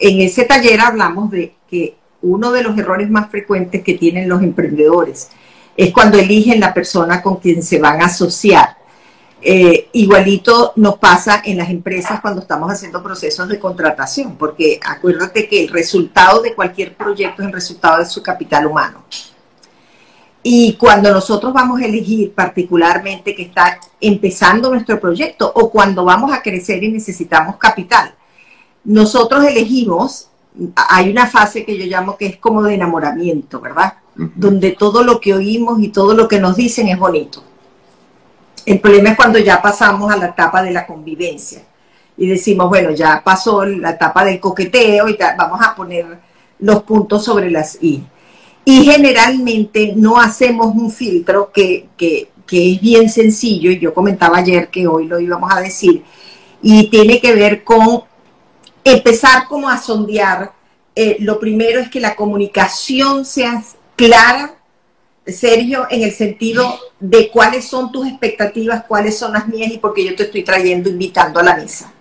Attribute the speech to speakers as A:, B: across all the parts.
A: en ese taller hablamos de que uno de los errores más frecuentes que tienen los emprendedores es cuando eligen la persona con quien se van a asociar. Eh, igualito nos pasa en las empresas cuando estamos haciendo procesos de contratación, porque acuérdate que el resultado de cualquier proyecto es el resultado de su capital humano. Y cuando nosotros vamos a elegir particularmente que está empezando nuestro proyecto o cuando vamos a crecer y necesitamos capital, nosotros elegimos, hay una fase que yo llamo que es como de enamoramiento, ¿verdad? Donde todo lo que oímos y todo lo que nos dicen es bonito. El problema es cuando ya pasamos a la etapa de la convivencia y decimos, bueno, ya pasó la etapa del coqueteo y vamos a poner los puntos sobre las I. Y generalmente no hacemos un filtro que, que, que es bien sencillo, y yo comentaba ayer que hoy lo íbamos a decir, y tiene que ver con empezar como a sondear. Eh, lo primero es que la comunicación sea clara, Sergio, en el sentido de cuáles son tus expectativas, cuáles son las mías y por qué yo te estoy trayendo, invitando a la mesa.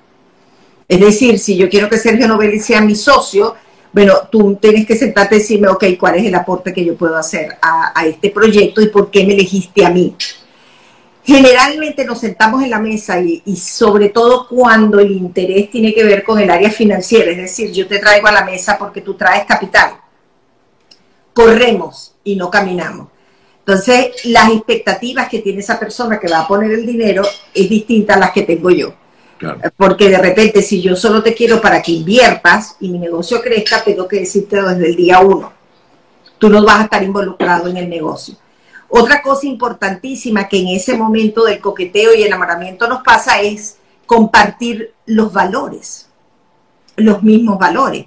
A: Es decir, si yo quiero que Sergio Novelli sea mi socio, bueno, tú tienes que sentarte y decirme, ok, ¿cuál es el aporte que yo puedo hacer a, a este proyecto y por qué me elegiste a mí? Generalmente nos sentamos en la mesa y, sobre todo cuando el interés tiene que ver con el área financiera, es decir, yo te traigo a la mesa porque tú traes capital. Corremos y no caminamos. Entonces, las expectativas que tiene esa persona que va a poner el dinero es distinta a las que tengo yo. Porque de repente, si yo solo te quiero para que inviertas y mi negocio crezca, tengo que decirte desde el día uno. Tú no vas a estar involucrado en el negocio. Otra cosa importantísima que en ese momento del coqueteo y enamoramiento nos pasa es compartir los valores, los mismos valores.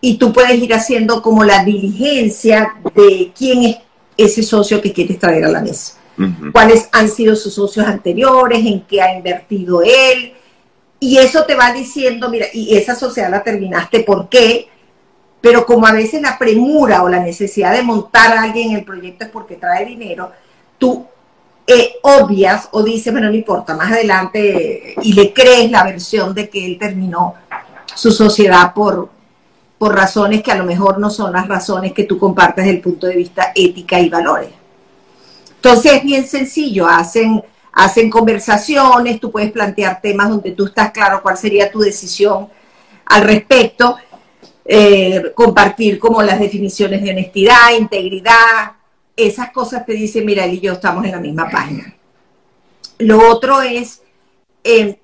A: Y tú puedes ir haciendo como la diligencia de quién es ese socio que quieres traer a la mesa. Cuáles han sido sus socios anteriores, en qué ha invertido él. Y eso te va diciendo, mira, y esa sociedad la terminaste, ¿por qué? Pero como a veces la premura o la necesidad de montar a alguien en el proyecto es porque trae dinero, tú eh, obvias o dices, bueno, no importa, más adelante, y le crees la versión de que él terminó su sociedad por, por razones que a lo mejor no son las razones que tú compartes desde el punto de vista ética y valores. Entonces es bien sencillo, hacen, hacen conversaciones, tú puedes plantear temas donde tú estás claro cuál sería tu decisión al respecto eh, compartir como las definiciones de honestidad, integridad, esas cosas te dicen, mira, él y yo estamos en la misma página. Lo otro es eh,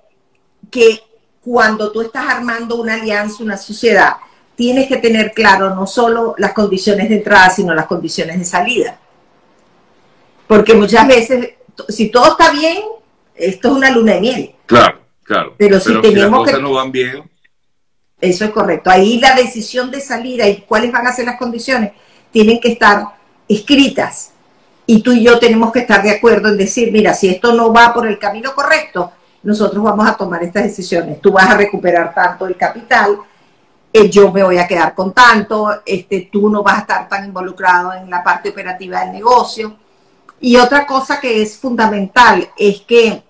A: que cuando tú estás armando una alianza, una sociedad, tienes que tener claro no solo las condiciones de entrada, sino las condiciones de salida. Porque muchas veces, si todo está bien, esto es una luna de miel.
B: Claro, claro.
A: Pero si tenemos
B: las cosas no van bien,
A: eso es correcto. Ahí la decisión de salida y cuáles van a ser las condiciones tienen que estar escritas. Y tú y yo tenemos que estar de acuerdo en decir, mira, si esto no va por el camino correcto, nosotros vamos a tomar estas decisiones. Tú vas a recuperar tanto el capital, eh, yo me voy a quedar con tanto, este, tú no vas a estar tan involucrado en la parte operativa del negocio. Y otra cosa que es fundamental es que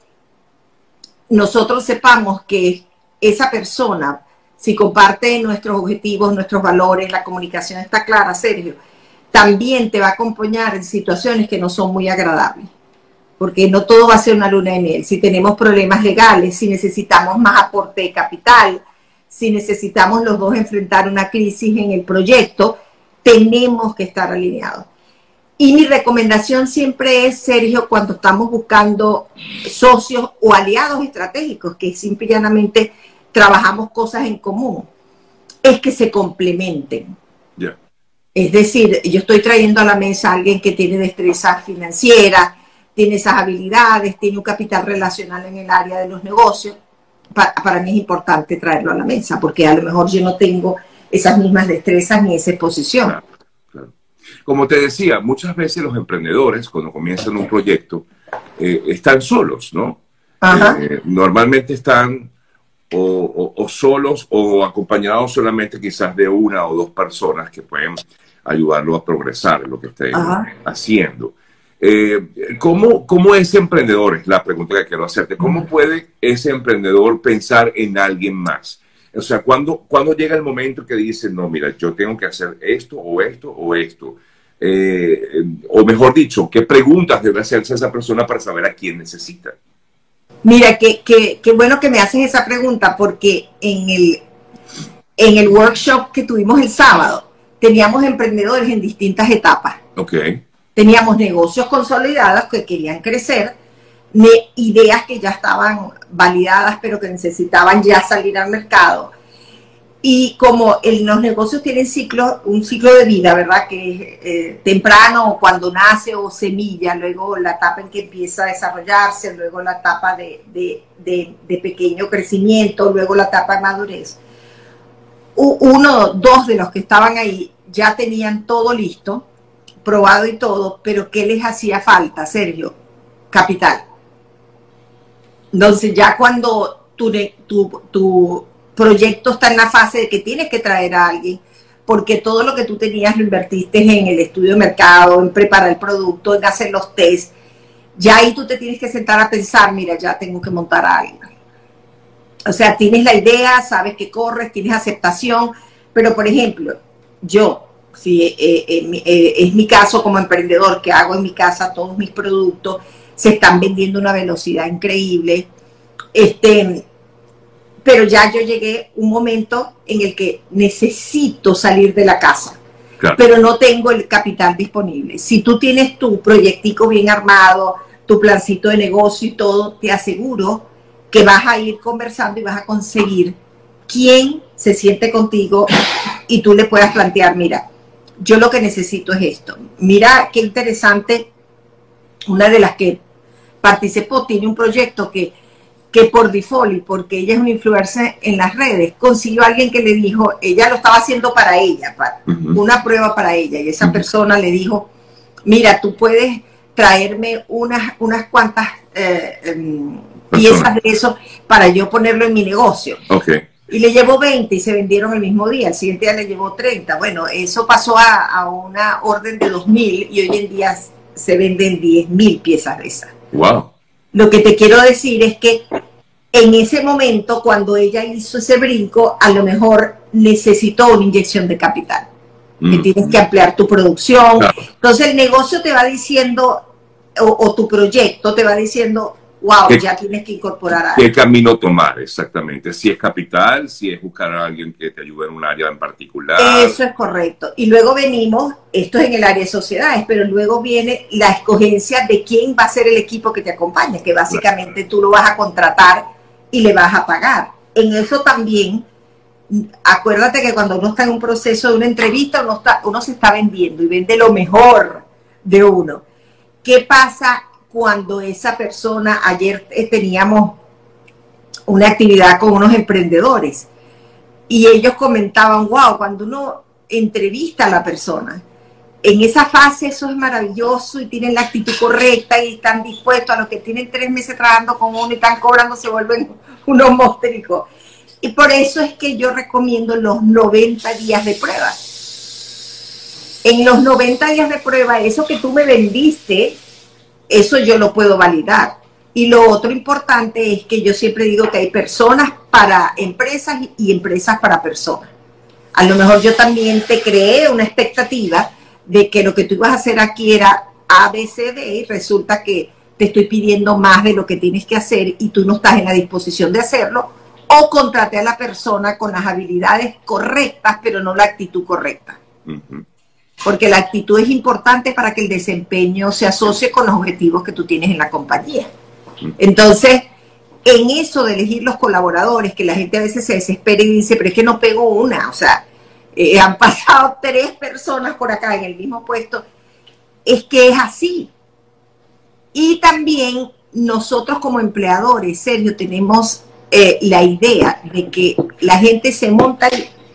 A: nosotros sepamos que esa persona si comparte nuestros objetivos, nuestros valores, la comunicación está clara, Sergio, también te va a acompañar en situaciones que no son muy agradables. Porque no todo va a ser una luna de miel. Si tenemos problemas legales, si necesitamos más aporte de capital, si necesitamos los dos enfrentar una crisis en el proyecto, tenemos que estar alineados. Y mi recomendación siempre es, Sergio, cuando estamos buscando socios o aliados estratégicos, que simplemente trabajamos cosas en común, es que se complementen. Es decir, yo estoy trayendo a la mesa a alguien que tiene destreza financiera, tiene esas habilidades, tiene un capital relacional en el área de los negocios. para mí es importante traerlo a la mesa, porque a lo mejor yo no tengo esas mismas destrezas ni esa exposición.
B: Como te decía, muchas veces los emprendedores, cuando comienzan un proyecto, eh, están solos, ¿no? Eh, normalmente están o, solos o acompañados solamente quizás de una o dos personas que pueden ayudarlo a progresar en lo que esté haciendo. Eh, ¿cómo, ¿Cómo ese emprendedor, es la pregunta que quiero hacerte, cómo puede ese emprendedor pensar en alguien más? O sea, ¿cuándo, cuando llega el momento que dice, no, mira, yo tengo que hacer esto o esto o esto? Eh, o mejor dicho, ¿qué preguntas debe hacerse esa persona para saber a quién necesita?
A: Mira, qué, qué, qué bueno que me haces esa pregunta porque en el, en el workshop que tuvimos el sábado teníamos emprendedores en distintas etapas.
B: Ok.
A: Teníamos negocios consolidados que querían crecer, ideas que ya estaban validadas pero que necesitaban ya salir al mercado y como los negocios tienen ciclo, un ciclo de vida, ¿verdad? Que es eh, temprano, cuando nace o semilla, luego la etapa en que empieza a desarrollarse, luego la etapa de, de pequeño crecimiento, luego la etapa de madurez. Uno, dos de los que estaban ahí ya tenían todo listo, probado y todo, pero ¿qué les hacía falta, Sergio? Capital. Entonces ya cuando tu, tu, tu proyecto está en la fase de que tienes que traer a alguien, porque todo lo que tú tenías lo invertiste en el estudio de mercado, en preparar el producto, en hacer los test. Ya ahí tú te tienes que sentar a pensar, mira, ya tengo que montar a alguien. O sea, tienes la idea, sabes que corres, tienes aceptación, pero por ejemplo, yo, si eh, eh, eh, es mi caso como emprendedor, que hago en mi casa todos mis productos, se están vendiendo a una velocidad increíble. Este, pero ya yo llegué un momento en el que necesito salir de la casa, pero no tengo el capital disponible. Si tú tienes tu proyectico bien armado, tu plancito de negocio y todo, te aseguro que vas a ir conversando y vas a conseguir quién se siente contigo y tú le puedas plantear, mira, yo lo que necesito es esto. Mira qué interesante, una de las que participó tiene un proyecto que que por default y porque ella es una influencer en las redes, consiguió a alguien que le dijo, ella lo estaba haciendo para ella, para, una prueba para ella, y esa persona le dijo, mira, tú puedes traerme unas, unas cuantas eh, em, piezas de eso para yo ponerlo en mi negocio. Y le llevó 20 y se vendieron el mismo día, el siguiente día le llevó 30. Bueno, eso pasó a, a una orden de 2.000 y hoy en día se venden 10.000 piezas de esas.
B: Wow.
A: Lo que te quiero decir es que en ese momento, cuando ella hizo ese brinco, a lo mejor necesitó una inyección de capital. Que mm. tienes que ampliar tu producción. Entonces el negocio te va diciendo, o, tu proyecto te va diciendo, wow, ya tienes que incorporar a
B: ¿Qué camino tomar exactamente? Si es capital, si es buscar a alguien que te ayude en un área en particular.
A: Eso es correcto. Y luego venimos, esto es en el área de sociedades, pero luego viene la escogencia de quién va a ser el equipo que te acompaña, que básicamente tú lo vas a contratar y le vas a pagar. En eso también, acuérdate que cuando uno está en un proceso de una entrevista, uno, está, uno se está vendiendo y vende lo mejor de uno. ¿Qué pasa cuando esa persona, ayer eh, teníamos una actividad con unos emprendedores y ellos comentaban, wow, cuando uno entrevista a la persona, en esa fase eso es maravilloso y tienen la actitud correcta y están dispuestos a los que tienen tres meses trabajando con uno y están cobrando, se vuelven unos monstruos. Y por eso es que yo recomiendo los 90 días de prueba. En los 90 días de prueba, eso que tú me vendiste, eso yo lo puedo validar. Y lo otro importante es que yo siempre digo que hay personas para empresas y empresas para personas. A lo mejor yo también te creé una expectativa de que lo que tú ibas a hacer aquí era A, B, C, D y resulta que te estoy pidiendo más de lo que tienes que hacer y tú no estás en la disposición de hacerlo, o contrate a la persona con las habilidades correctas, pero no la actitud correcta. Porque la actitud es importante para que el desempeño se asocie con los objetivos que tú tienes en la compañía. Entonces, en eso de elegir los colaboradores, que la gente a veces se desespera y dice, pero es que no pego una, o sea, eh, han pasado tres personas por acá en el mismo puesto, es que es así. Y también nosotros como empleadores, Sergio, tenemos eh, la idea de que la gente se monta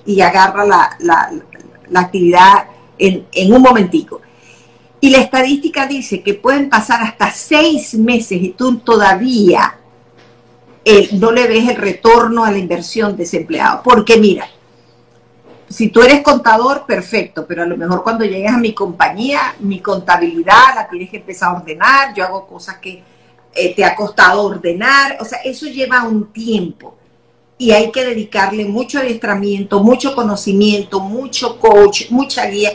A: y, agarra la, actividad en, un momentico. Y la estadística dice que pueden pasar hasta seis meses y tú todavía eh, no le ves el retorno a la inversión de ese empleado. Porque mira, si tú eres contador, perfecto, pero a lo mejor cuando llegas a mi compañía, mi contabilidad la tienes que empezar a ordenar, yo hago cosas que eh, te ha costado ordenar, o sea, eso lleva un tiempo. Y hay que dedicarle mucho adiestramiento, mucho conocimiento, mucho coach, mucha guía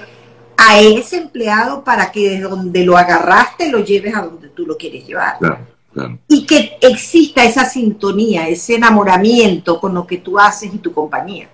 A: a ese empleado para que de donde lo agarraste lo lleves a donde tú lo quieres llevar. Y que exista esa sintonía, ese enamoramiento con lo que tú haces y tu compañía.